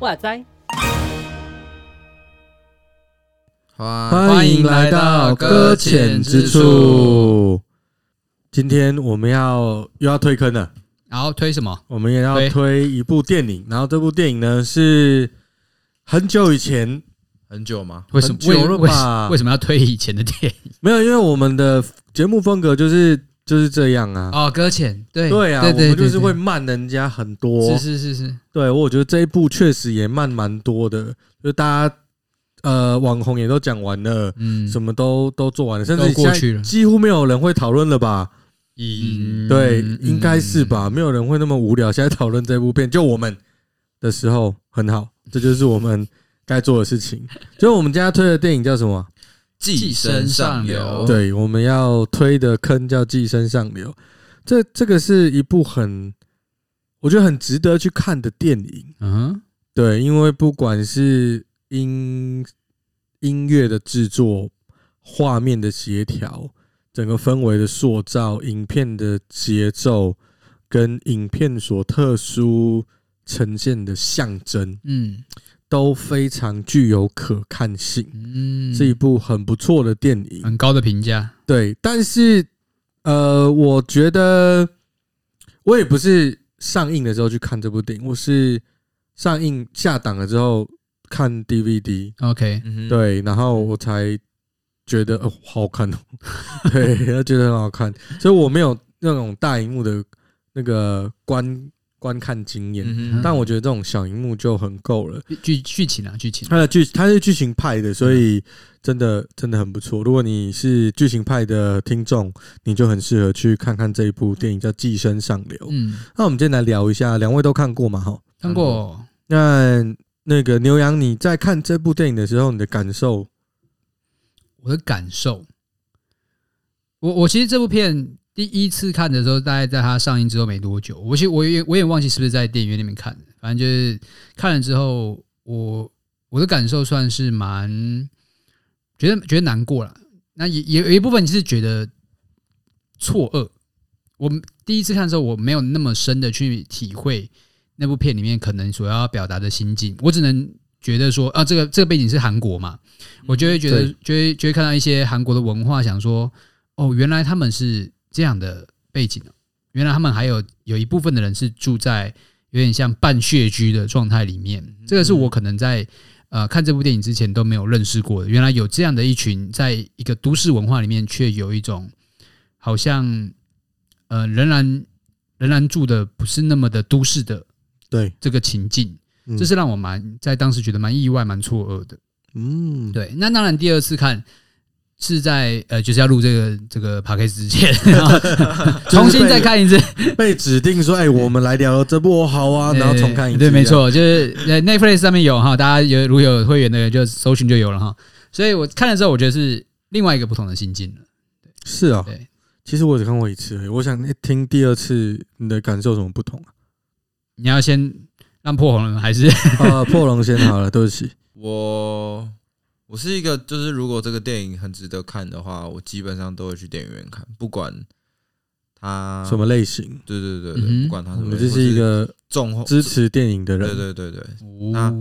哇塞！欢迎来到搁浅之处。今天我们要又要退坑了，然后推什么？我们也要推一部电影。然后这部电影呢是很久以前，很久吗？为什么？久了吧？为什么要推以前的电影？没有，因为我们的节目风格就是。就是这样啊！哦，搁浅，对对啊，我们就是会慢人家很多。是是是是，对，我觉得这一部确实也慢蛮多的。就大家呃，网红也都讲完了，嗯，什么都都做完了，甚至过去了，几乎没有人会讨论了吧？嗯，对，应该是吧？没有人会那么无聊，现在讨论这部片，就我们的时候很好，这就是我们该做的事情。就我们今天推的电影叫什么？寄生上流，对，我们要推的坑叫《寄生上流》，这这个是一部很，我觉得很值得去看的电影。嗯，对，因为不管是音音乐的制作、画面的协调、整个氛围的塑造、影片的节奏，跟影片所特殊呈现的象征，嗯。都非常具有可看性，嗯，是一部很不错的电影，很高的评价。对，但是，呃，我觉得我也不是上映的时候去看这部电影，我是上映下档了之后看 DVD。OK，对，然后我才觉得哦，好好看哦，对，他觉得很好看，所以我没有那种大荧幕的那个观。观看经验，但我觉得这种小荧幕就很够了。剧剧情啊，剧情，它的剧它是剧情派的，所以真的真的很不错。如果你是剧情派的听众，你就很适合去看看这一部电影，叫《寄生上流》。嗯，那我们今天来聊一下，两位都看过吗？哈，看过。那那个牛羊，你在看这部电影的时候，你的感受？我的感受，我我其实这部片。第一次看的时候，大概在它上映之后没多久，我其实我也我也忘记是不是在电影院里面看的，反正就是看了之后，我我的感受算是蛮觉得觉得难过了。那也也有一部分是觉得错愕。我第一次看的时候，我没有那么深的去体会那部片里面可能所要表达的心境，我只能觉得说啊，这个这个背景是韩国嘛，我就会觉得就会就会看到一些韩国的文化，想说哦，原来他们是。这样的背景，原来他们还有有一部分的人是住在有点像半穴居的状态里面。这个是我可能在呃看这部电影之前都没有认识过的。原来有这样的一群，在一个都市文化里面，却有一种好像呃仍然仍然住的不是那么的都市的对这个情境，这是让我蛮在当时觉得蛮意外、蛮错愕的。嗯，对。那当然，第二次看。是在呃，就是要录这个这个 podcast 之前，重新再看一次，被指定说，哎，我们来聊这部好啊，然后重看一次。对，没错，就是在 Netflix 上面有哈，大家有如果有会员的人就搜寻就有了哈。所以我看了之后，我觉得是另外一个不同的心境了。是啊，对，其实我只看过一次，我想听第二次你的感受有什么不同啊？你要先让破红了还是 啊？破龙先好了，对不起，我。我是一个，就是如果这个电影很值得看的话，我基本上都会去电影院看，不管它什么类型。对对对对，不管它什么类型。我就是一个重支持电影的人。对对对对。那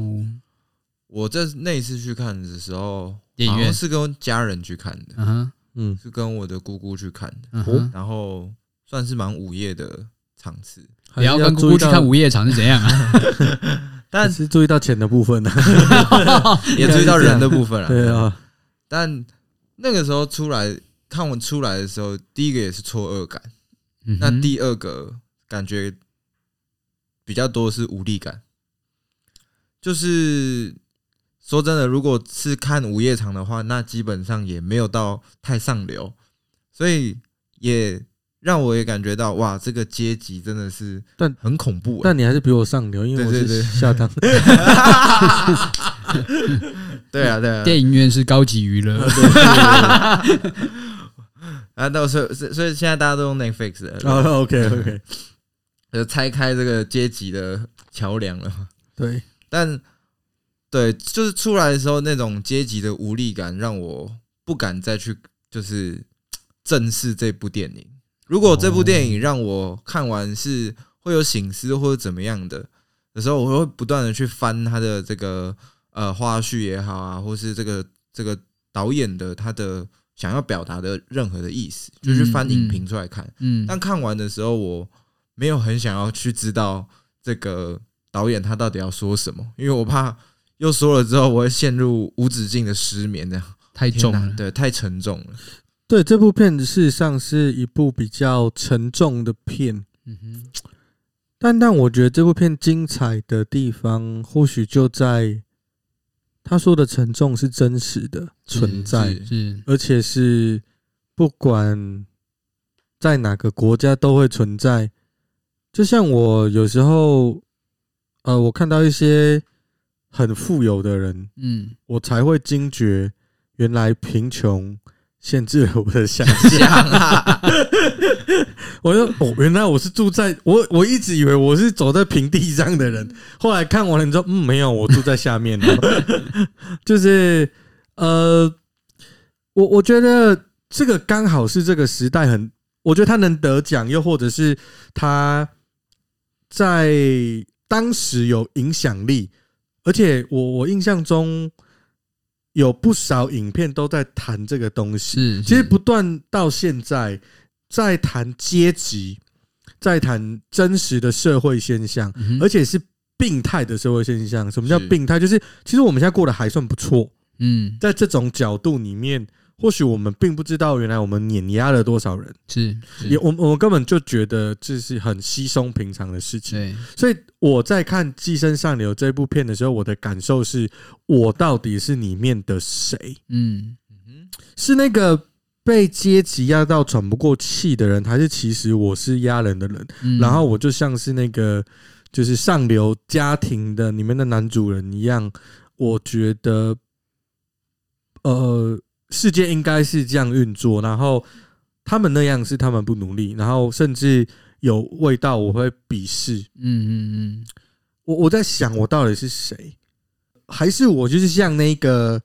我这那一次去看的时候，电影院是跟家人去看的，嗯，是跟我的姑姑去看的，然后算是蛮午夜的场次。你要跟姑姑去看午夜场是怎样啊？但是注意到钱的部分呢、啊，也注意到人的部分了。对啊，但那个时候出来看我出来的时候，第一个也是错愕感，那第二个感觉比较多是无力感。就是说真的，如果是看午夜场的话，那基本上也没有到太上流，所以也。让我也感觉到哇，这个阶级真的是但很恐怖，欸。但你还是比我上流，因为我是下档。对啊，对啊，电影院是高级娱乐。啊，到时候所以现在大家都用 Netflix 了。哦，OK OK，就拆开这个阶级的桥梁了。对，但对，就是出来的时候那种阶级的无力感，让我不敢再去就是正视这部电影。如果这部电影让我看完是会有醒思或者怎么样的的时候，我会不断的去翻他的这个呃花絮也好啊，或是这个这个导演的他的想要表达的任何的意思，就是翻影评出来看。嗯，但看完的时候，我没有很想要去知道这个导演他到底要说什么，因为我怕又说了之后我会陷入无止境的失眠，这样太重了，对，太沉重了。对，这部片子事实上是一部比较沉重的片，嗯哼，但但我觉得这部片精彩的地方，或许就在他说的沉重是真实的存在，是，是，而且是不管在哪个国家都会存在。就像我有时候，呃，我看到一些很富有的人，嗯，我才会惊觉，原来贫穷。限制了我的想象啊！我说哦，原来我是住在我我一直以为我是走在平地上的人，后来看完了之后，嗯，没有，我住在下面的。就是呃，我我觉得这个刚好是这个时代很，我觉得他能得奖，又或者是他在当时有影响力，而且我我印象中。有不少影片都在谈这个东西，是其实不断到现在在谈阶级，在谈真实的社会现象，而且是病态的社会现象。什么叫病态？就是其实我们现在过得还算不错。嗯，在这种角度里面。或许我们并不知道，原来我们碾压了多少人，是，也我我根本就觉得这是很稀松平常的事情。对，所以我在看《寄生上流》这部片的时候，我的感受是我到底是里面的谁？嗯，是那个被阶级压到喘不过气的人，还是其实我是压人的人？然后我就像是那个就是上流家庭的里面的男主人一样，我觉得，呃。世界应该是这样运作，然后他们那样是他们不努力，然后甚至有味道，我会鄙视。嗯嗯嗯，我我在想，我到底是谁？还是我就是像那个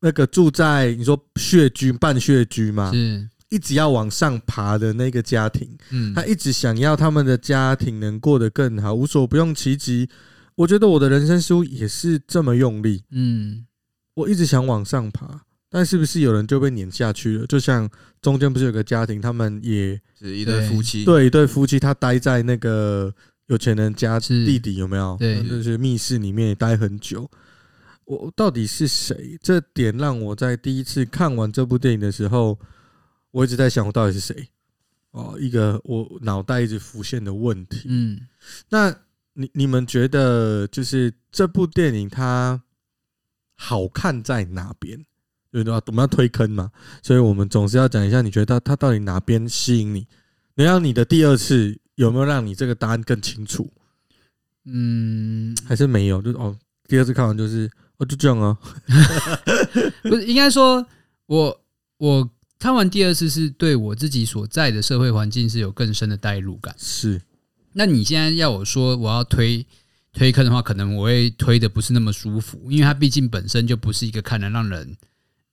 那个住在你说穴居半穴居嘛？是，一直要往上爬的那个家庭。嗯，他一直想要他们的家庭能过得更好，无所不用其极。我觉得我的人生似乎也是这么用力。嗯，我一直想往上爬。但是不是有人就被撵下去了？就像中间不是有个家庭，他们也是一对夫妻，对，一对夫妻，他待在那个有钱人家弟弟有没有？对，就是密室里面也待很久。我到底是谁？这点让我在第一次看完这部电影的时候，我一直在想，我到底是谁？哦，一个我脑袋一直浮现的问题。嗯，那你你们觉得，就是这部电影它好看在哪边？对的，我们要推坑嘛，所以我们总是要讲一下，你觉得他他到底哪边吸引你？能让你的第二次有没有让你这个答案更清楚？嗯，还是没有？就是哦，第二次看完就是哦，就这样啊。不是，应该说我我看完第二次是对我自己所在的社会环境是有更深的代入感。是，那你现在要我说我要推推坑的话，可能我会推的不是那么舒服，因为它毕竟本身就不是一个看了让人。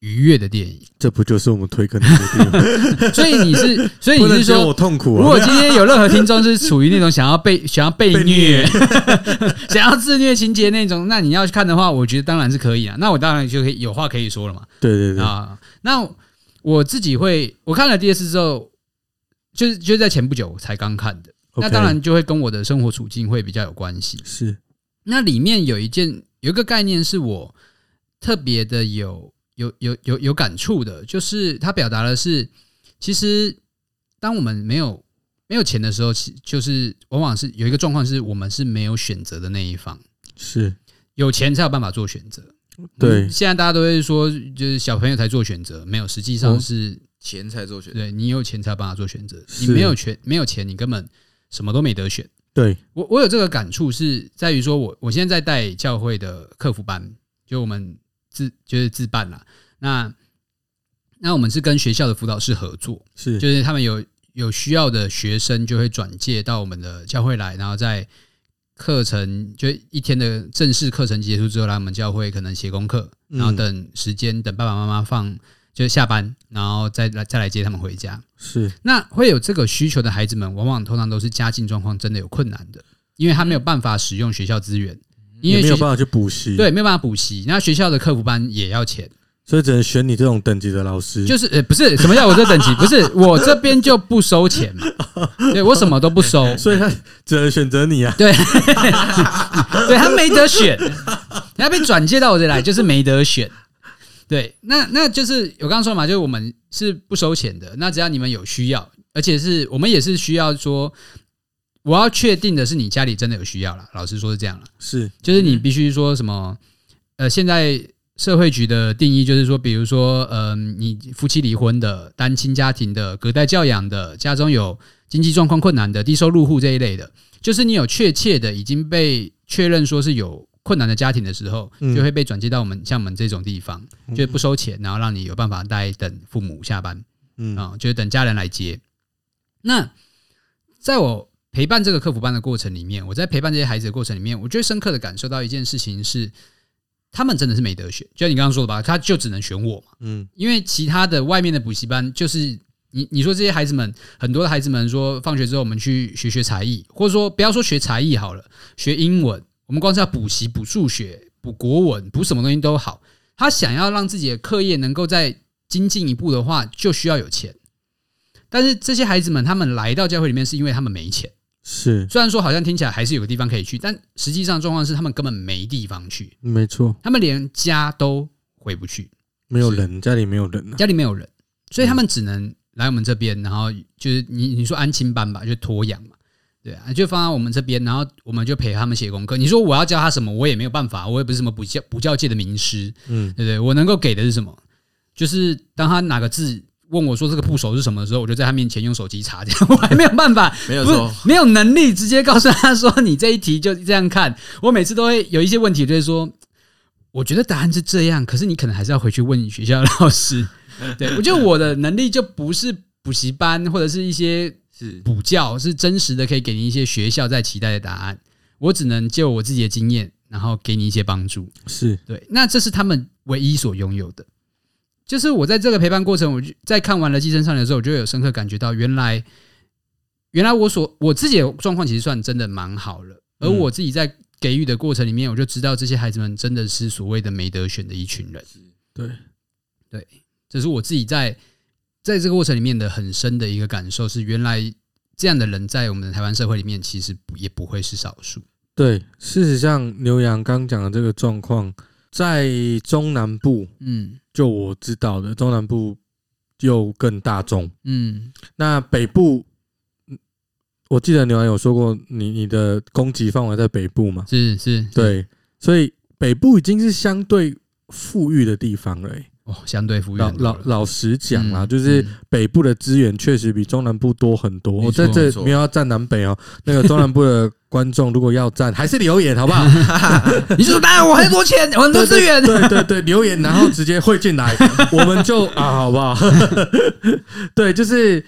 愉悦的电影，这不就是我们推坑的电影？所以你是，所以你是说我痛苦、啊。如果今天有任何听众是处于那种想要被想要被虐、想要自虐情节那种，那你要去看的话，我觉得当然是可以啊。那我当然就可以有话可以说了嘛。对对对啊，那我自己会，我看了第二次之后，就是就是在前不久才刚看的。那当然就会跟我的生活处境会比较有关系。是，那里面有一件有一个概念是我特别的有。有有有有感触的，就是他表达的是，其实当我们没有没有钱的时候，其就是往往是有一个状况，是我们是没有选择的那一方。是有钱才有办法做选择。对，现在大家都会说，就是小朋友才做选择，没有，实际上是钱才做选择。对，你有钱才有办法做选择，你没有权没有钱，你根本什么都没得选。对，我我有这个感触是在于说，我我现在在带教会的客服班，就我们。自就是自办啦，那那我们是跟学校的辅导室合作，是就是他们有有需要的学生就会转介到我们的教会来，然后在课程就一天的正式课程结束之后，来我们教会可能写功课，然后等时间等爸爸妈妈放就下班，然后再来再来接他们回家。是那会有这个需求的孩子们，往往通常都是家境状况真的有困难的，因为他没有办法使用学校资源，因为没有办法去补习，对，没有办法补习，那学校的客服班也要钱。所以只能选你这种等级的老师，就是呃，不是什么叫我这等级？不是我这边就不收钱嘛，对我什么都不收，所以他只能选择你啊。对，对他没得选，他被转接到我这来就是没得选。对，那那就是我刚刚说嘛，就是我们是不收钱的。那只要你们有需要，而且是我们也是需要说，我要确定的是你家里真的有需要了。老实说是这样了，是，就是你必须说什么，呃，现在。社会局的定义就是说，比如说，嗯、呃，你夫妻离婚的、单亲家庭的、隔代教养的、家中有经济状况困难的、低收入户这一类的，就是你有确切的已经被确认说是有困难的家庭的时候，就会被转接到我们像我们这种地方，就不收钱，然后让你有办法待等父母下班，嗯啊，就是等家人来接。那在我陪伴这个客服班的过程里面，我在陪伴这些孩子的过程里面，我最深刻的感受到一件事情是。他们真的是没得选，就像你刚刚说的吧，他就只能选我嘛。嗯，因为其他的外面的补习班，就是你你说这些孩子们，很多的孩子们说，放学之后我们去学学才艺，或者说不要说学才艺好了，学英文，我们光是要补习、补数学、补国文、补什么东西都好。他想要让自己的课业能够再精进一步的话，就需要有钱。但是这些孩子们，他们来到教会里面，是因为他们没钱。是，虽然说好像听起来还是有个地方可以去，但实际上状况是他们根本没地方去。没错，他们连家都回不去，没有人，家里没有人，家里没有人，所以他们只能来我们这边，然后就是你你说安亲班吧，就托养嘛，对啊，就放在我们这边，然后我们就陪他们写功课。你说我要教他什么，我也没有办法，我也不是什么补教补教界的名师，嗯，对不对？我能够给的是什么？就是当他哪个字。问我说这个部首是什么的时候，我就在他面前用手机查，这样 我还没有办法，没有错，没有能力直接告诉他说你这一题就这样看。我每次都会有一些问题，就是说我觉得答案是这样，可是你可能还是要回去问你学校的老师。对，我觉得我的能力就不是补习班或者是一些是补教，是真实的可以给你一些学校在期待的答案。我只能就我自己的经验，然后给你一些帮助。是对，那这是他们唯一所拥有的。就是我在这个陪伴过程，我就在看完了《寄生上流》的时候，我就有深刻感觉到，原来，原来我所我自己的状况其实算真的蛮好了。而我自己在给予的过程里面，我就知道这些孩子们真的是所谓的没得选的一群人。对，对，这是我自己在在这个过程里面的很深的一个感受，是原来这样的人在我们的台湾社会里面，其实也不会是少数。对，事实上，牛羊刚讲的这个状况。在中南部，嗯，就我知道的，中南部又更大众，嗯，那北部，我记得牛羊有说过你，你你的攻击范围在北部嘛？是是，是，对，所以北部已经是相对富裕的地方了，欸。哦，相对富裕。老老老实讲啊，就是北部的资源确实比中南部多很多。我在这没有要站南北哦，那个中南部的观众如果要站，还是留言好不好？你说当然，我很多钱，我很多资源。对对对，留言然后直接汇进来，我们就啊，好不好？对，就是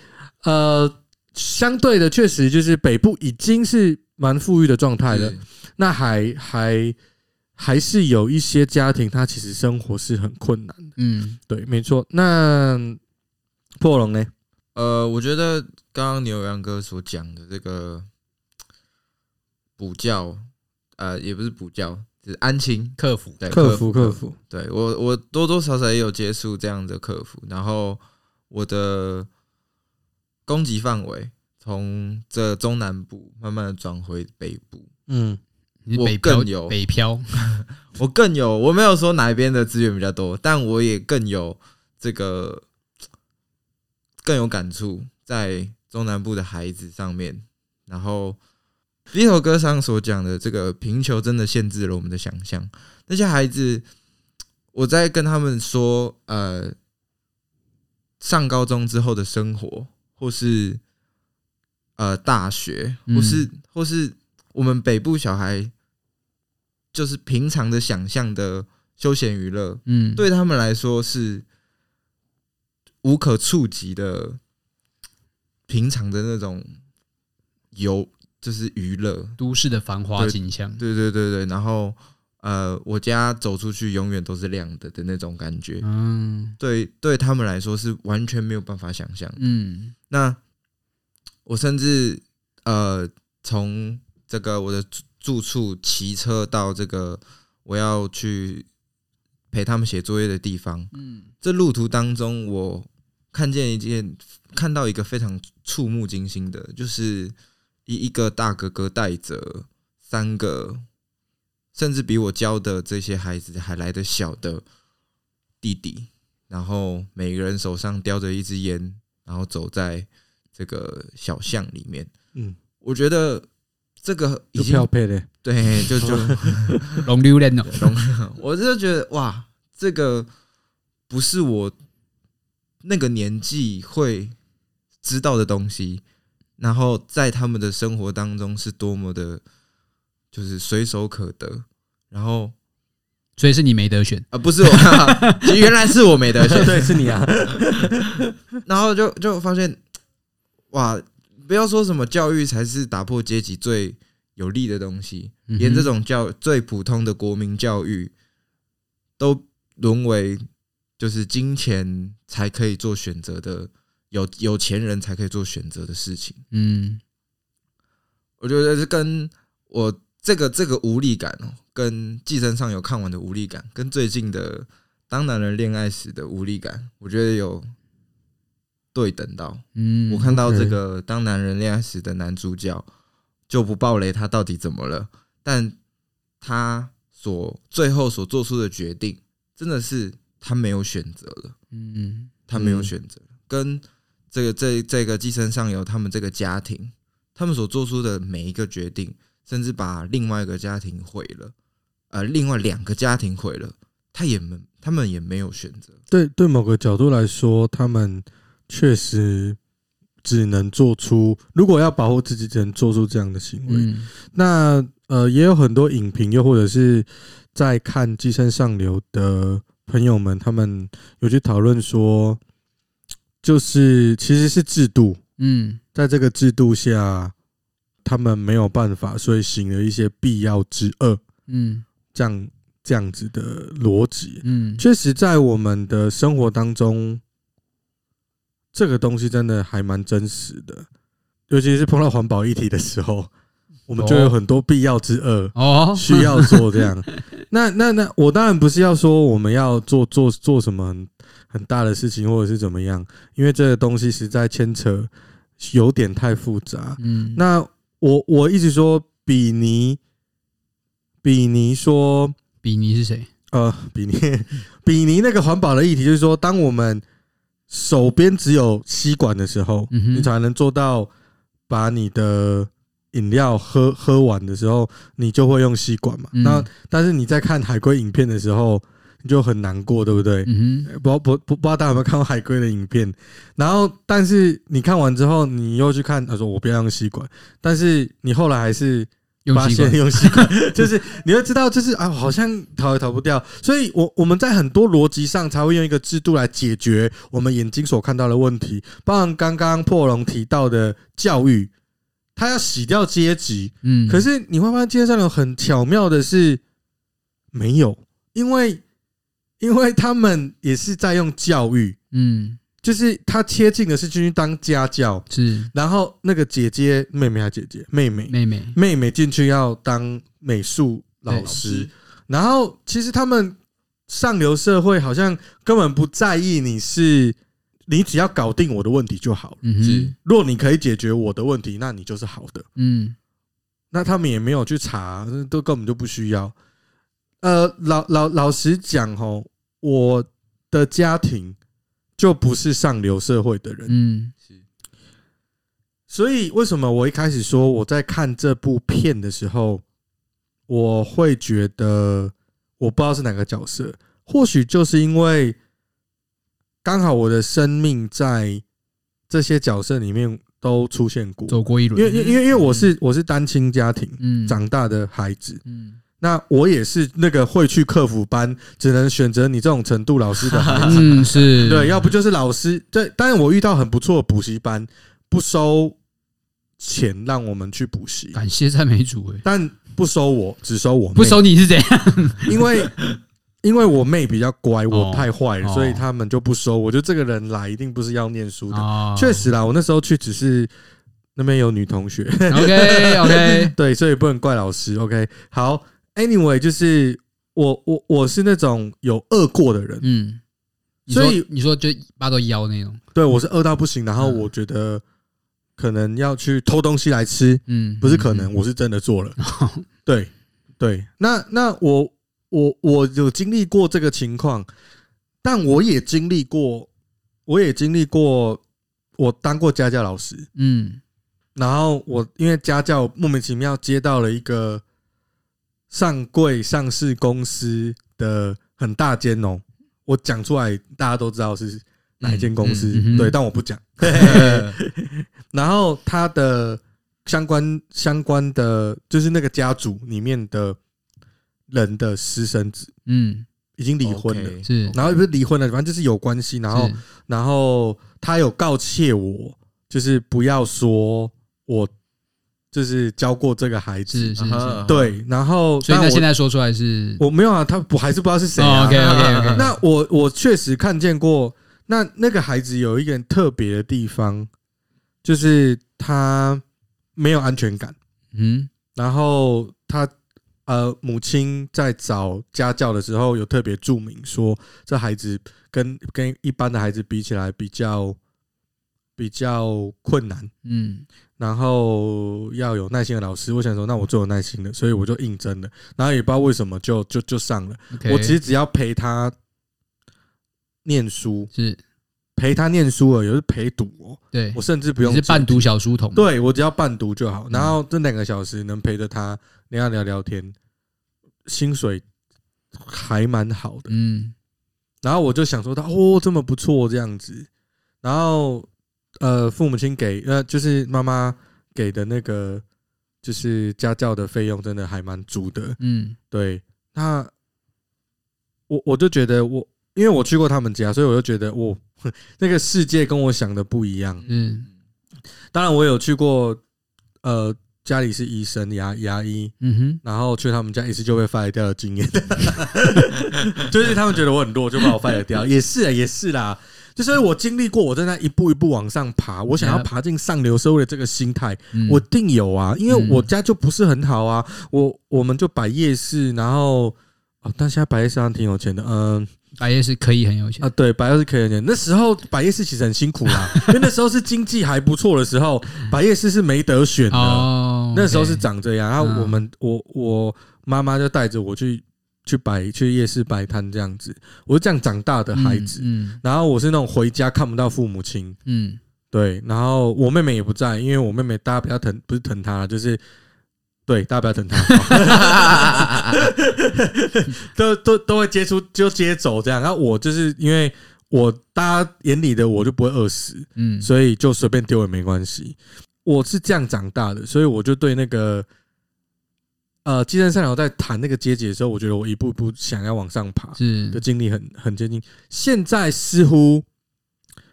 呃，相对的，确实就是北部已经是蛮富裕的状态了，那还还。还是有一些家庭，他其实生活是很困难的。嗯，对，没错。那破龙呢？呃，我觉得刚刚牛羊哥所讲的这个补教，呃，也不是补教，是安亲客服，对，客服客服。对我，我多多少少也有接触这样的客服，然后我的攻击范围从这中南部慢慢的转回北部。嗯。我更有北漂，我更有，我没有说哪一边的资源比较多，但我也更有这个更有感触在中南部的孩子上面。然后第一首歌上所讲的这个贫穷，真的限制了我们的想象。那些孩子，我在跟他们说，呃，上高中之后的生活，或是呃大学，或是或是我们北部小孩。就是平常的想象的休闲娱乐，嗯，对他们来说是无可触及的，平常的那种游就是娱乐。都市的繁华景象，对对对对，然后呃，我家走出去永远都是亮的的那种感觉，嗯，对，对他们来说是完全没有办法想象，嗯，那我甚至呃，从这个我的住处骑车到这个我要去陪他们写作业的地方，嗯，这路途当中我看见一件，看到一个非常触目惊心的，就是。一一个大哥哥带着三个，甚至比我教的这些孩子还来得小的弟弟，然后每个人手上叼着一支烟，然后走在这个小巷里面。嗯，我觉得这个已经对，就就 龙溜人哦，龙，我就觉得哇，这个不是我那个年纪会知道的东西。然后在他们的生活当中是多么的，就是随手可得。然后，所以是你没得选啊？不是我，原来是我没得选。对，是你啊。然后就就发现，哇！不要说什么教育才是打破阶级最有利的东西，连这种教最普通的国民教育，都沦为就是金钱才可以做选择的。有有钱人才可以做选择的事情。嗯，我觉得是跟我这个这个无力感哦，跟寄生上有看完的无力感，跟最近的当男人恋爱时的无力感，我觉得有对等到。嗯，我看到这个当男人恋爱时的男主角就不爆雷，他到底怎么了？但他所最后所做出的决定，真的是他没有选择了。嗯，他没有选择，跟。这个这这个寄生上有，他们这个家庭，他们所做出的每一个决定，甚至把另外一个家庭毁了，呃，另外两个家庭毁了，他也没，他们也没有选择。对对，某个角度来说，他们确实只能做出，如果要保护自己，只能做出这样的行为。嗯、那呃，也有很多影评，又或者是在看寄生上流的朋友们，他们有去讨论说。就是其实是制度，嗯，在这个制度下，他们没有办法，所以行了一些必要之恶，嗯，这样这样子的逻辑，嗯，确实在我们的生活当中，这个东西真的还蛮真实的，尤其是碰到环保议题的时候，我们就有很多必要之恶哦，需要做这样。那 那那，我当然不是要说我们要做做做什么。很大的事情，或者是怎么样？因为这个东西实在牵扯有点太复杂。嗯，那我我一直说比尼，比尼说比尼是谁？呃，比尼，比尼那个环保的议题就是说，当我们手边只有吸管的时候，你才能做到把你的饮料喝喝完的时候，你就会用吸管嘛。那但是你在看海龟影片的时候。你就很难过，对不对？嗯哼，不不不，不知道大家有没有看过海龟的影片？然后，但是你看完之后，你又去看，他说我不要用吸管，但是你后来还是发现用吸管，就是你会知道，就是啊，好像逃也逃不掉。所以我我们在很多逻辑上才会用一个制度来解决我们眼睛所看到的问题，包含刚刚破龙提到的教育，他要洗掉阶级，嗯，可是你会发现，街上有很巧妙的是没有，因为。因为他们也是在用教育，嗯，就是他切近的是进去当家教，是，然后那个姐姐妹妹还姐姐妹妹妹妹。妹妹进去要当美术老师，然后其实他们上流社会好像根本不在意你是，你只要搞定我的问题就好了，嗯哼，如果你可以解决我的问题，那你就是好的，嗯，那他们也没有去查，都根本就不需要。呃，老老老实讲哦，我的家庭就不是上流社会的人，嗯，是。所以为什么我一开始说我在看这部片的时候，我会觉得我不知道是哪个角色，或许就是因为刚好我的生命在这些角色里面都出现过，走过一轮，因为因为因为我是我是单亲家庭长大的孩子，嗯。那我也是那个会去客服班，只能选择你这种程度老师的孩子，嗯，是对，要不就是老师。对，当然我遇到很不错的补习班，不收钱让我们去补习，感谢赞美主哎，但不收我，只收我妹，不收你是怎样？因为因为我妹比较乖，我太坏了，所以他们就不收。我觉得这个人来一定不是要念书的，确实啦，我那时候去只是那边有女同学，OK OK，对，所以不能怪老师，OK。好，Anyway，就是我我我是那种有饿过的人，嗯，所以你说就八到腰那种，对我是饿到不行，然后我觉得。可能要去偷东西来吃，嗯，不是可能，我是真的做了。对对，那那我我我有经历过这个情况，但我也经历过，我也经历过，我当过家教老师，嗯，然后我因为家教莫名其妙接到了一个上柜上市公司的很大间哦，我讲出来大家都知道是。哪一间公司？嗯嗯、对，但我不讲。然后他的相关相关的，就是那个家族里面的人的私生子，嗯，已经离婚了。是，然后不是离婚了，反正就是有关系。然后，然后他有告诫我，就是不要说我就是教过这个孩子。是是是，对。然后，所以他现在说出来是，我没有啊，他我还是不知道是谁啊。OK OK OK。那我我确实看见过。那那个孩子有一点特别的地方，就是他没有安全感。嗯，然后他呃母亲在找家教的时候有特别注明说，这孩子跟跟一般的孩子比起来比较比较困难。嗯，然后要有耐心的老师。我想说，那我最有耐心的，所以我就应征了。然后也不知道为什么就就就上了。我其实只要陪他。念书是陪他念书而已，是陪读哦。对，我甚至不用是伴读小书童，对我只要伴读就好。然后这两个小时能陪着他聊聊聊天，薪水还蛮好的。嗯，然后我就想说他哦这么不错这样子。然后呃父母亲给呃就是妈妈给的那个就是家教的费用真的还蛮足的。嗯，对，那我我就觉得我。因为我去过他们家，所以我就觉得，我 那个世界跟我想的不一样。嗯，当然我有去过，呃，家里是医生、牙牙医，嗯哼，然后去他们家一次就被 fire 掉的经验，就是他们觉得我很弱，就把我 fire 掉。也是啊，也是啦，就是我经历过，我在那一步一步往上爬，我想要爬进上流社会的这个心态，我定有啊。因为我家就不是很好啊，我我们就摆夜市，然后哦，但现在摆夜市还挺有钱的，嗯。百夜市可以很有钱啊，对，百夜市可以很有钱。那时候百夜市其实很辛苦啦，因为那时候是经济还不错的时候，百夜市是没得选的。哦，那时候是长这样，然后我们我我妈妈就带着我去去摆去夜市摆摊这样子，我是这样长大的孩子。嗯，然后我是那种回家看不到父母亲。嗯，对，然后我妹妹也不在，因为我妹妹大家不要疼，不是疼她，就是。对，大家不要疼她，都都都会接出就接走这样。然后我就是因为我大家眼里的我就不会饿死，嗯，所以就随便丢也没关系。我是这样长大的，所以我就对那个呃，寄生上流在谈那个阶级的时候，我觉得我一步一步想要往上爬，是的经历很很接近。现在似乎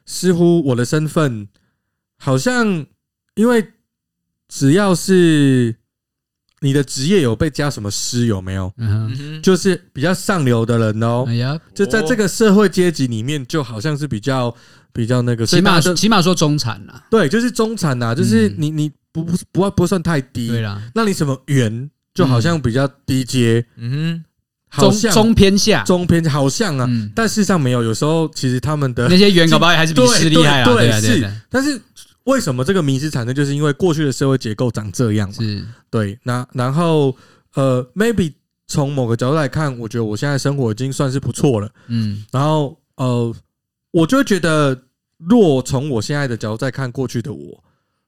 似乎我的身份好像因为只要是。你的职业有被加什么师有没有？嗯哼，就是比较上流的人哦。哎呀，就在这个社会阶级里面，就好像是比较比较那个，起码起码说中产啦。对，就是中产呐，就是你你不不不不算太低。对啦，那你什么员就好像比较低阶。嗯哼，中中偏下，中偏好像啊，但事实上没有。有时候其实他们的那些员搞不好还是比师厉害啊。对是，但是。为什么这个迷思产生？就是因为过去的社会结构长这样嘛。是，对。那然后呃，maybe 从某个角度来看，我觉得我现在生活已经算是不错了。嗯。然后呃，我就会觉得，若从我现在的角度再看过去的我，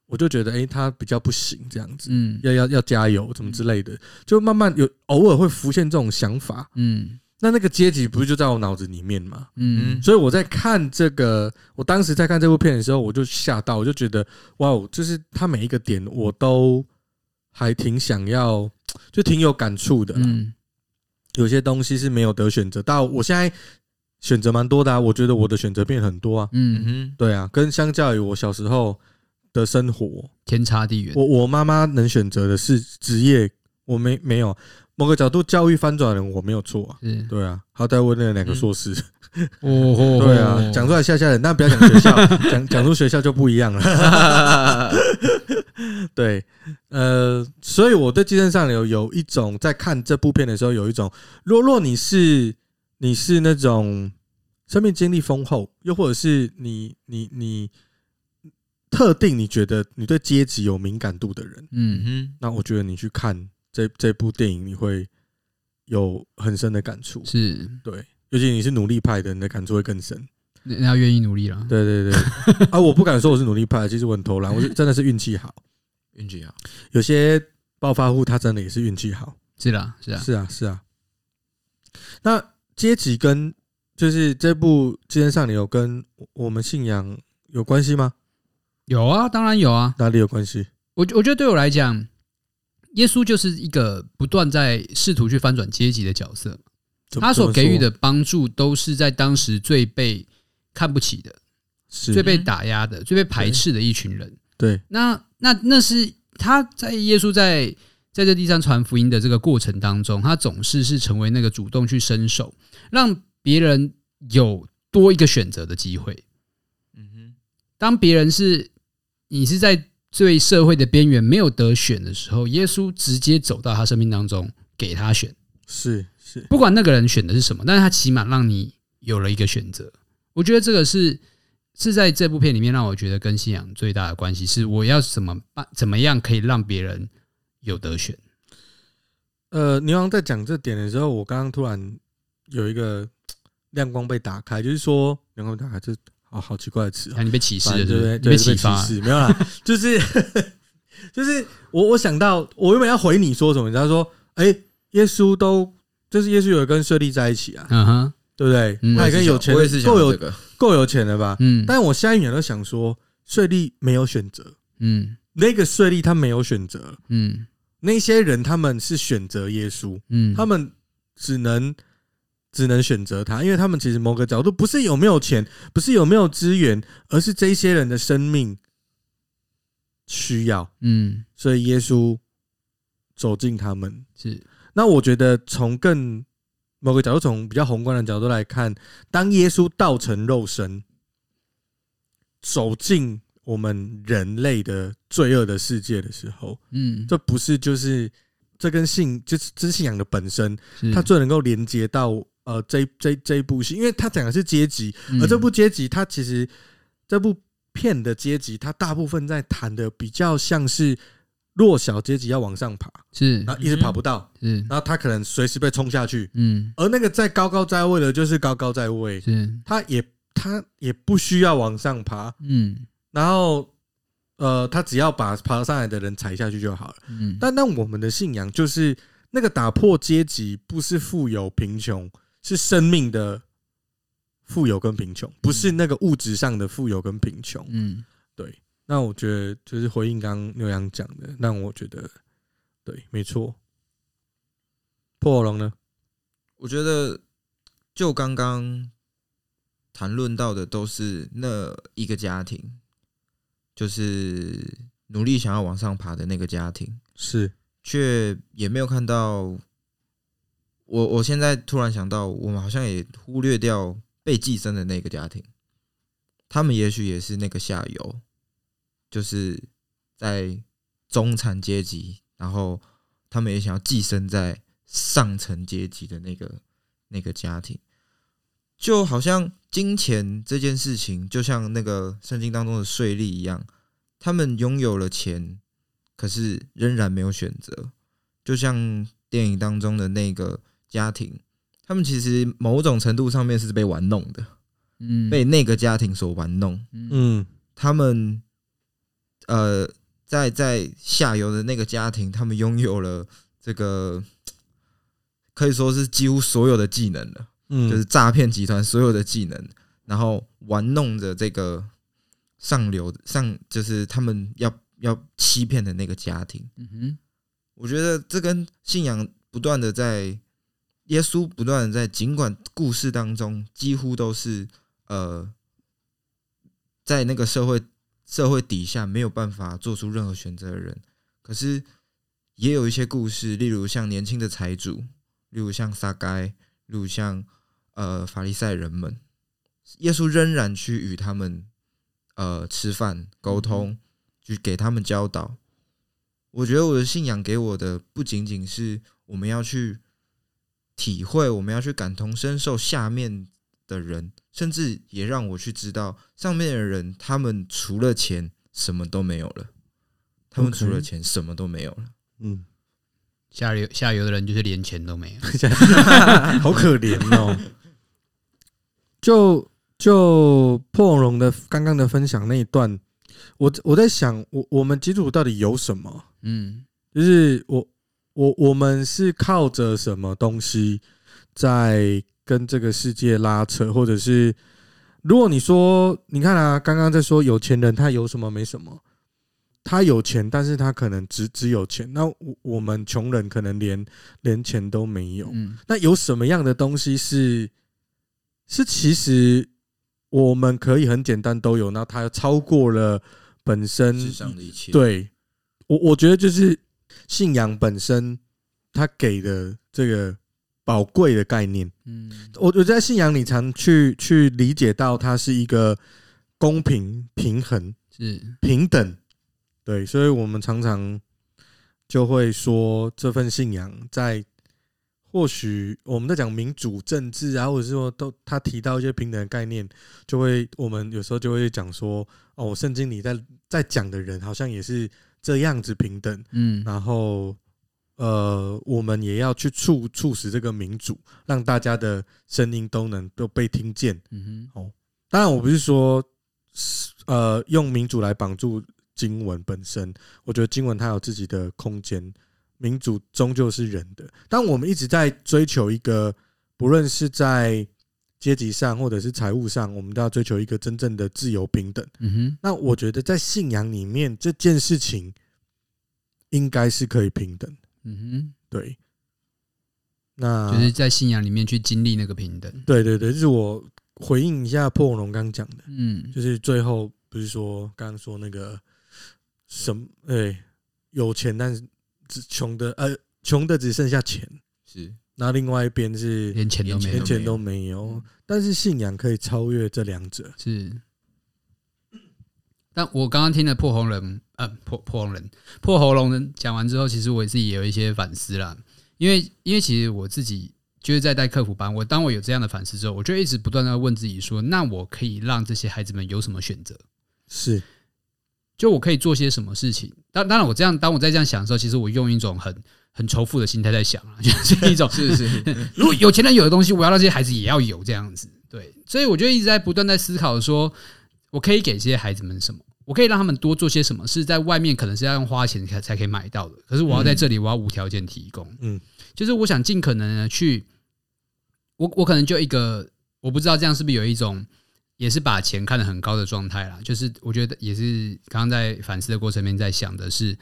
我就觉得，哎，他比较不行，这样子。嗯。要要要加油，什么之类的，就慢慢有偶尔会浮现这种想法。嗯。那那个阶级不是就在我脑子里面嘛？嗯，所以我在看这个，我当时在看这部片的时候，我就吓到，我就觉得哇哦，就是他每一个点我都还挺想要，就挺有感触的。嗯，有些东西是没有得选择，但我现在选择蛮多的啊，我觉得我的选择变很多啊。嗯哼，对啊，跟相较于我小时候，的生活天差地远。我我妈妈能选择的是职业，我没没有。某个角度教育翻转的人，我没有错啊。对啊，好歹我那两个硕士。哦，对啊，讲出来吓吓人，但不要讲学校，讲讲出学校就不一样了。对，呃，所以我对《寄生上流》有一种在看这部片的时候，有一种，若若你是你是那种生命经历丰厚，又或者是你你你特定你觉得你对阶级有敏感度的人，嗯哼，那我觉得你去看这这部电影，你会有很深的感触。是对，尤其你是努力派的，你的感触会更深。人家愿意努力了，对对对。啊，我不敢说我是努力派，其实我很偷懒，我是真的是运气好。运气好，有些暴发户他真的也是运气好，是的，是啊，是啊，是啊。那阶级跟就是这部《寄生上你有》跟我们信仰有关系吗？有啊，当然有啊。哪里有关系？我我觉得对我来讲，耶稣就是一个不断在试图去翻转阶级的角色。他所给予的帮助都是在当时最被看不起的、最被打压的、最被排斥的一群人。对，那。那那是他在耶稣在在这地上传福音的这个过程当中，他总是是成为那个主动去伸手，让别人有多一个选择的机会。嗯哼，当别人是你是在最社会的边缘没有得选的时候，耶稣直接走到他生命当中给他选。是是，不管那个人选的是什么，但是他起码让你有了一个选择。我觉得这个是。是在这部片里面让我觉得跟信仰最大的关系是我要怎么办，怎么样可以让别人有得选？呃，牛郎在讲这点的时候，我刚刚突然有一个亮光被打开，就是说亮光打开，这好好奇怪的词，你被歧视了，对不对？你被启示没有啦，就是就是我我想到我原本要回你说什么，你知道说，哎，耶稣都就是耶稣有跟税吏在一起啊，嗯哼。对不对？他也跟有钱够有够有钱的吧？嗯，但我下一秒都想说，税吏没有选择，嗯，那个税吏他没有选择，嗯，那些人他们是选择耶稣，嗯，他们只能只能选择他，因为他们其实某个角度不是有没有钱，不是有没有资源，而是这些人的生命需要，嗯，所以耶稣走进他们，是。那我觉得从更某个角度，从比较宏观的角度来看，当耶稣道成肉身，走进我们人类的罪恶的世界的时候，嗯，这不是就是这跟信就是这信仰的本身，它最能够连接到呃这这这一部戏，因为它讲的是阶级，而这部阶级它其实这部片的阶级，它大部分在谈的比较像是。弱小阶级要往上爬，是，然后一直爬不到，是，然后他可能随时被冲下去，嗯，而那个在高高在位的，就是高高在位，是，他也他也不需要往上爬，嗯，然后呃，他只要把爬上来的人踩下去就好了，嗯，但那我们的信仰就是那个打破阶级，不是富有贫穷，是生命的富有跟贫穷，不是那个物质上的富有跟贫穷，嗯，对。那我觉得就是回应刚刚牛羊讲的，让我觉得对，没错。破火龙呢？我觉得就刚刚谈论到的都是那一个家庭，就是努力想要往上爬的那个家庭，是，却也没有看到。我我现在突然想到，我们好像也忽略掉被寄生的那个家庭，他们也许也是那个下游。就是在中产阶级，然后他们也想要寄生在上层阶级的那个那个家庭，就好像金钱这件事情，就像那个圣经当中的税吏一样，他们拥有了钱，可是仍然没有选择。就像电影当中的那个家庭，他们其实某种程度上面是被玩弄的，嗯，被那个家庭所玩弄，嗯，他们。呃，在在下游的那个家庭，他们拥有了这个可以说是几乎所有的技能了，嗯，就是诈骗集团所有的技能，然后玩弄着这个上流上，就是他们要要欺骗的那个家庭。嗯哼，我觉得这跟信仰不断的在耶稣不断的在，尽管故事当中几乎都是呃，在那个社会。社会底下没有办法做出任何选择的人。可是也有一些故事，例如像年轻的财主，例如像撒该，例如像呃法利赛人们，耶稣仍然去与他们呃吃饭沟通，去给他们教导。我觉得我的信仰给我的不仅仅是我们要去体会，我们要去感同身受下面的人，甚至也让我去知道上面的人，他们除了钱什么都没有了，他们除了钱什么都没有了。嗯，下游下游的人就是连钱都没有，好可怜哦。就就破龙的刚刚的分享那一段。我我在想，我我们基督徒到底有什么？嗯，就是我我我们是靠着什么东西在跟这个世界拉扯，或者是如果你说，你看啊，刚刚在说有钱人他有什么没什么，他有钱，但是他可能只只有钱，那我我们穷人可能连连钱都没有。嗯，那有什么样的东西是是其实我们可以很简单都有，那它超过了。本身对我，我觉得就是信仰本身，它给的这个宝贵的概念。嗯，我我在信仰里常去去理解到，它是一个公平、平衡、是平等。对，所以我们常常就会说，这份信仰在。或许我们在讲民主政治啊，或者是说都他提到一些平等的概念，就会我们有时候就会讲说，哦，圣经里在在讲的人好像也是这样子平等，嗯，然后呃，我们也要去促促使这个民主，让大家的声音都能都被听见，嗯哼，哦，当然我不是说呃用民主来绑住经文本身，我觉得经文它有自己的空间。民主终究是人的，当我们一直在追求一个，不论是在阶级上或者是财务上，我们都要追求一个真正的自由平等。嗯哼，那我觉得在信仰里面这件事情应该是可以平等。嗯哼，对，那就是在信仰里面去经历那个平等。对对对，就是我回应一下破龙刚讲的，嗯，就是最后不是说刚刚说那个什么，哎，有钱但是。只穷的呃，穷的只剩下钱，是。那另外一边是连钱都没有，连钱都没有。但是信仰可以超越这两者，是。但我刚刚听了破喉人，呃，破破喉人破喉咙人讲完之后，其实我自己也有一些反思啦。因为因为其实我自己就是在带客服班，我当我有这样的反思之后，我就一直不断的问自己说：那我可以让这些孩子们有什么选择？是。就我可以做些什么事情？当当然，我这样当我在这样想的时候，其实我用一种很很仇富的心态在想啊，就是一种是是，如果有钱人有的东西，我要让这些孩子也要有这样子。对，所以我就一直在不断在思考，说我可以给这些孩子们什么？我可以让他们多做些什么？是在外面可能是要用花钱才才可以买到的，可是我要在这里，我要无条件提供。嗯，就是我想尽可能的去，我我可能就一个，我不知道这样是不是有一种。也是把钱看得很高的状态啦，就是我觉得也是刚刚在反思的过程里面在想的是，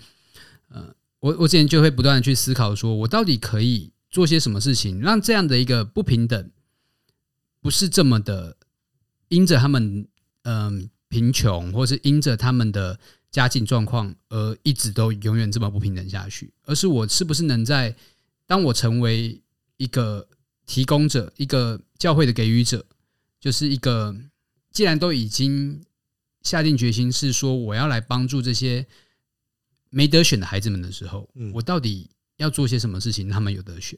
呃，我我之前就会不断的去思考，说我到底可以做些什么事情，让这样的一个不平等不是这么的因着他们嗯贫穷，或是因着他们的家境状况而一直都永远这么不平等下去，而是我是不是能在当我成为一个提供者，一个教会的给予者，就是一个。既然都已经下定决心是说我要来帮助这些没得选的孩子们的时候，我到底要做些什么事情，他们有得选？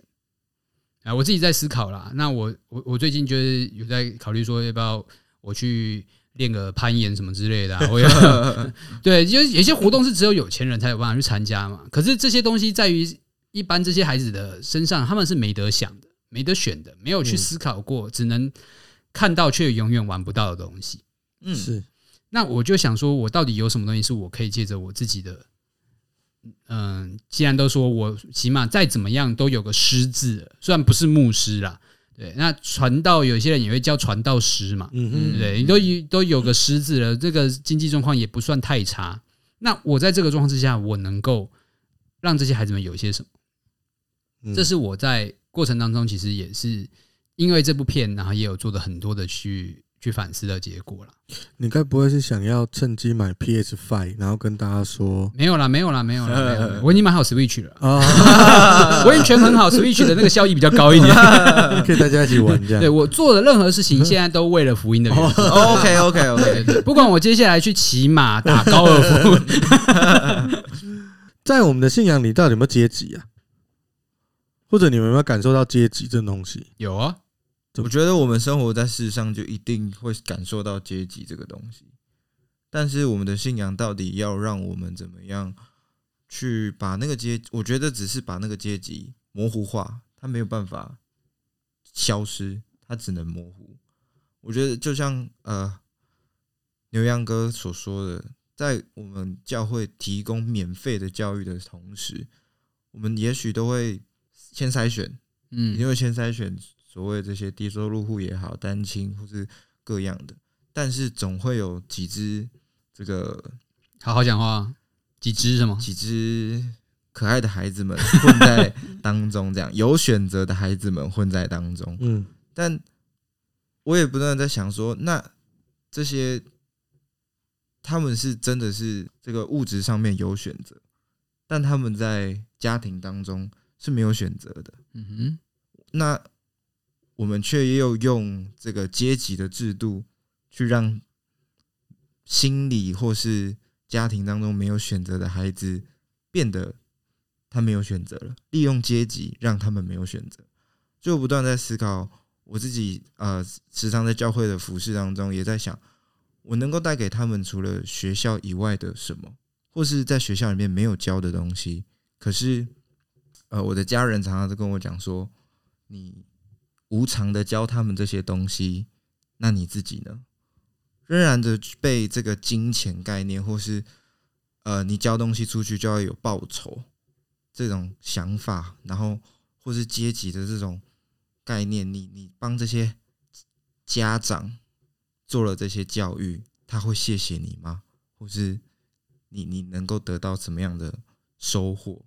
啊，我自己在思考啦。那我我我最近就是有在考虑说，要不要我去练个攀岩什么之类的。我要对，就有些活动是只有有钱人才有办法去参加嘛。可是这些东西在于一般这些孩子的身上，他们是没得想的，没得选的，没有去思考过，只能。看到却永远玩不到的东西，嗯，是。那我就想说，我到底有什么东西是我可以借着我自己的，嗯，既然都说我起码再怎么样都有个师字，虽然不是牧师啦，对。那传道有些人也会叫传道师嘛，嗯嗯，对，你都有都有个师字了，这个经济状况也不算太差。那我在这个状况之下，我能够让这些孩子们有些什么？这是我在过程当中其实也是。因为这部片，然后也有做的很多的去去反思的结果了。你该不会是想要趁机买 PS Five，然后跟大家说没有啦，没有啦，没有啦，没有啦，我已经买好 Switch 了啊，我已经权衡好 Switch 的那个效益比较高一点，可以大家一起玩这样。对，我做的任何事情，现在都为了福音的。OK OK OK，不管我接下来去骑马打高尔夫，在我们的信仰里，到底有没有阶级啊？或者你们有没有感受到阶级这东西？有啊。我觉得我们生活在世上，就一定会感受到阶级这个东西。但是我们的信仰到底要让我们怎么样去把那个阶？我觉得只是把那个阶级模糊化，它没有办法消失，它只能模糊。我觉得就像呃牛羊哥所说的，在我们教会提供免费的教育的同时，我们也许都会先筛选，嗯，一定会先筛选。所谓这些低收入户也好，单亲或是各样的，但是总会有几只这个好好讲话，几只什么？几只可爱的孩子们混在 当中，这样有选择的孩子们混在当中。嗯，但我也不断在想说，那这些他们是真的是这个物质上面有选择，但他们在家庭当中是没有选择的。嗯哼，那。我们却又用这个阶级的制度，去让心理或是家庭当中没有选择的孩子变得他没有选择了，利用阶级让他们没有选择。就不断在思考，我自己呃，时常在教会的服饰当中，也在想，我能够带给他们除了学校以外的什么，或是在学校里面没有教的东西。可是，呃，我的家人常常都跟我讲说，你。无偿的教他们这些东西，那你自己呢？仍然的被这个金钱概念，或是呃，你教东西出去就要有报酬这种想法，然后或是阶级的这种概念，你你帮这些家长做了这些教育，他会谢谢你吗？或是你你能够得到什么样的收获？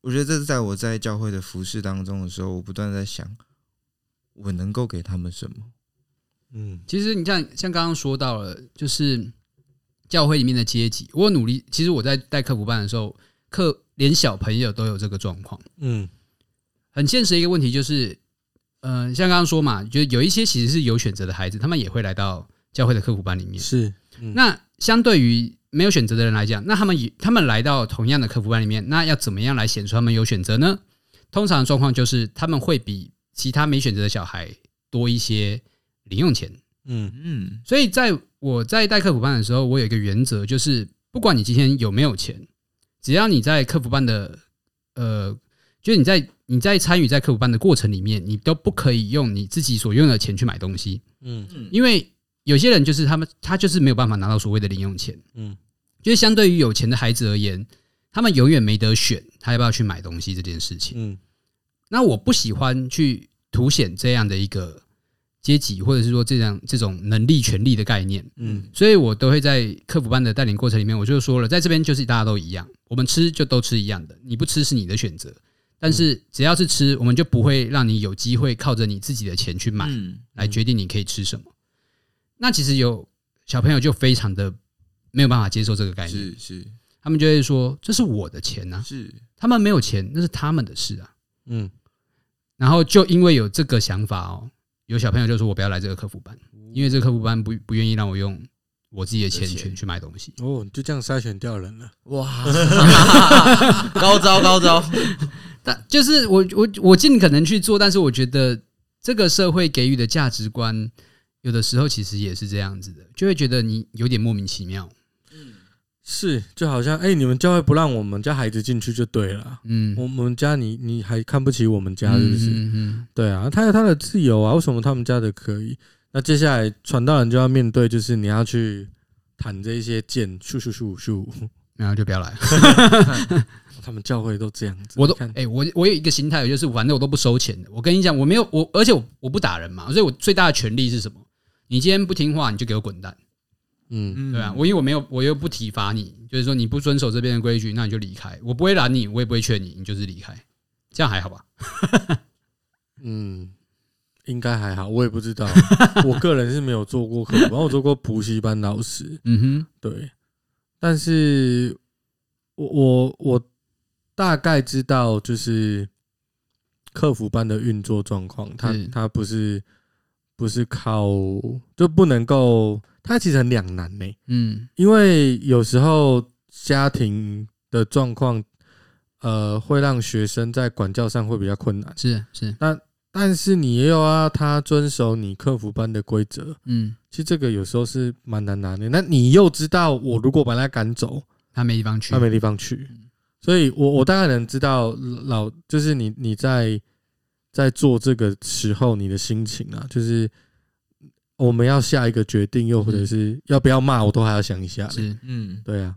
我觉得这是在我在教会的服饰当中的时候，我不断在想，我能够给他们什么？嗯，其实你像像刚刚说到了，就是教会里面的阶级，我努力。其实我在带课辅班的时候，课连小朋友都有这个状况。嗯，很现实的一个问题就是，嗯、呃，像刚刚说嘛，就有一些其实是有选择的孩子，他们也会来到教会的课辅班里面。是，嗯、那相对于。没有选择的人来讲，那他们以他们来到同样的客服班里面，那要怎么样来显出他们有选择呢？通常的状况就是他们会比其他没选择的小孩多一些零用钱。嗯嗯，所以在我在带客服班的时候，我有一个原则，就是不管你今天有没有钱，只要你在客服班的呃，就是你在你在参与在客服班的过程里面，你都不可以用你自己所用的钱去买东西。嗯嗯，因为。有些人就是他们，他就是没有办法拿到所谓的零用钱。嗯，就是相对于有钱的孩子而言，他们永远没得选，他要不要去买东西这件事情。嗯，那我不喜欢去凸显这样的一个阶级，或者是说这样这种能力、权力的概念。嗯，所以我都会在客服班的带领过程里面，我就说了，在这边就是大家都一样，我们吃就都吃一样的，你不吃是你的选择，但是只要是吃，我们就不会让你有机会靠着你自己的钱去买，来决定你可以吃什么。那其实有小朋友就非常的没有办法接受这个概念，是是，他们就会说，这是我的钱呐，是。他们没有钱，那是他们的事啊，嗯，然后就因为有这个想法哦，有小朋友就说我不要来这个客服班，因为这个客服班不不愿意让我用我自己的钱去去买东西，哦，就这样筛选掉人了，哇，高招高招，但就是我我我尽可能去做，但是我觉得这个社会给予的价值观。有的时候其实也是这样子的，就会觉得你有点莫名其妙。嗯，是，就好像哎、欸，你们教会不让我们家孩子进去就对了。嗯，我们家你你还看不起我们家是不是？嗯嗯，对啊，他有他的自由啊，为什么他们家的可以？那接下来传道人就要面对，就是你要去弹这一些剑，咻咻咻咻，然后就不要来。他们教会都这样子，我都哎、欸，我我有一个心态，就是反正我都不收钱的。我跟你讲，我没有我，而且我我不打人嘛，所以我最大的权利是什么？你今天不听话，你就给我滚蛋。嗯，对啊，我因为我没有，我又不体罚你，就是说你不遵守这边的规矩，那你就离开。我不会拦你，我也不会劝你，你就是离开，这样还好吧？嗯，应应该还好，我也不知道。我个人是没有做过课，然后我做过补习班老师。嗯哼，对。但是我我我大概知道，就是客服班的运作状况。它它不是不是靠，就不能够。它其实很两难呢。嗯，因为有时候家庭的状况，呃，会让学生在管教上会比较困难。是是，但但是你也有啊，他遵守你客服班的规则。嗯，其实这个有时候是蛮难拿的。那你又知道，我如果把他赶走，他没地方去，他没地方去。所以我我大概能知道老就是你你在在做这个时候你的心情啊，就是我们要下一个决定，又或者是要不要骂，我都还要想一下。是，嗯，对啊。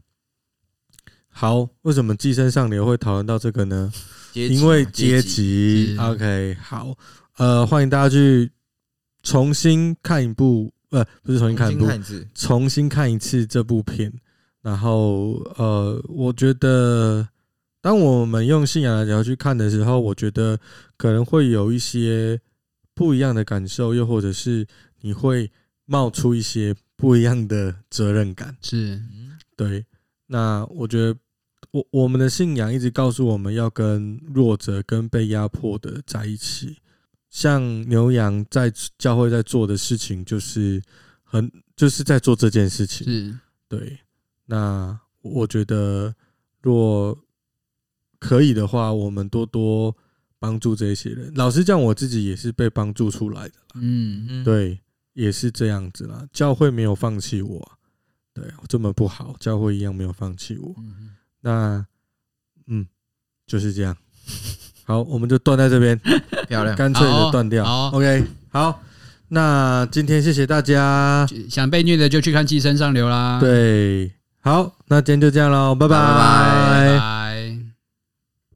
好，为什么寄生上流会讨论到这个呢？因为阶级。OK，好，呃，欢迎大家去重新看一部，呃，不是重新看一部，重新看一次这部片。然后，呃，我觉得，当我们用信仰的角度去看的时候，我觉得可能会有一些不一样的感受，又或者是你会冒出一些不一样的责任感。是，对。那我觉得，我我们的信仰一直告诉我们要跟弱者、跟被压迫的在一起。像牛羊在教会在做的事情，就是很就是在做这件事情。是，对。那我觉得，若可以的话，我们多多帮助这些人。老实讲，我自己也是被帮助出来的。嗯嗯，对，也是这样子啦。教会没有放弃我。对，这么不好，教会一样没有放弃我。那，嗯，就是这样。好，我们就断在这边，漂亮，干脆的断掉。好，OK，好。那今天谢谢大家，想被虐的就去看《寄生上流》啦。对，好，那今天就这样喽，拜拜。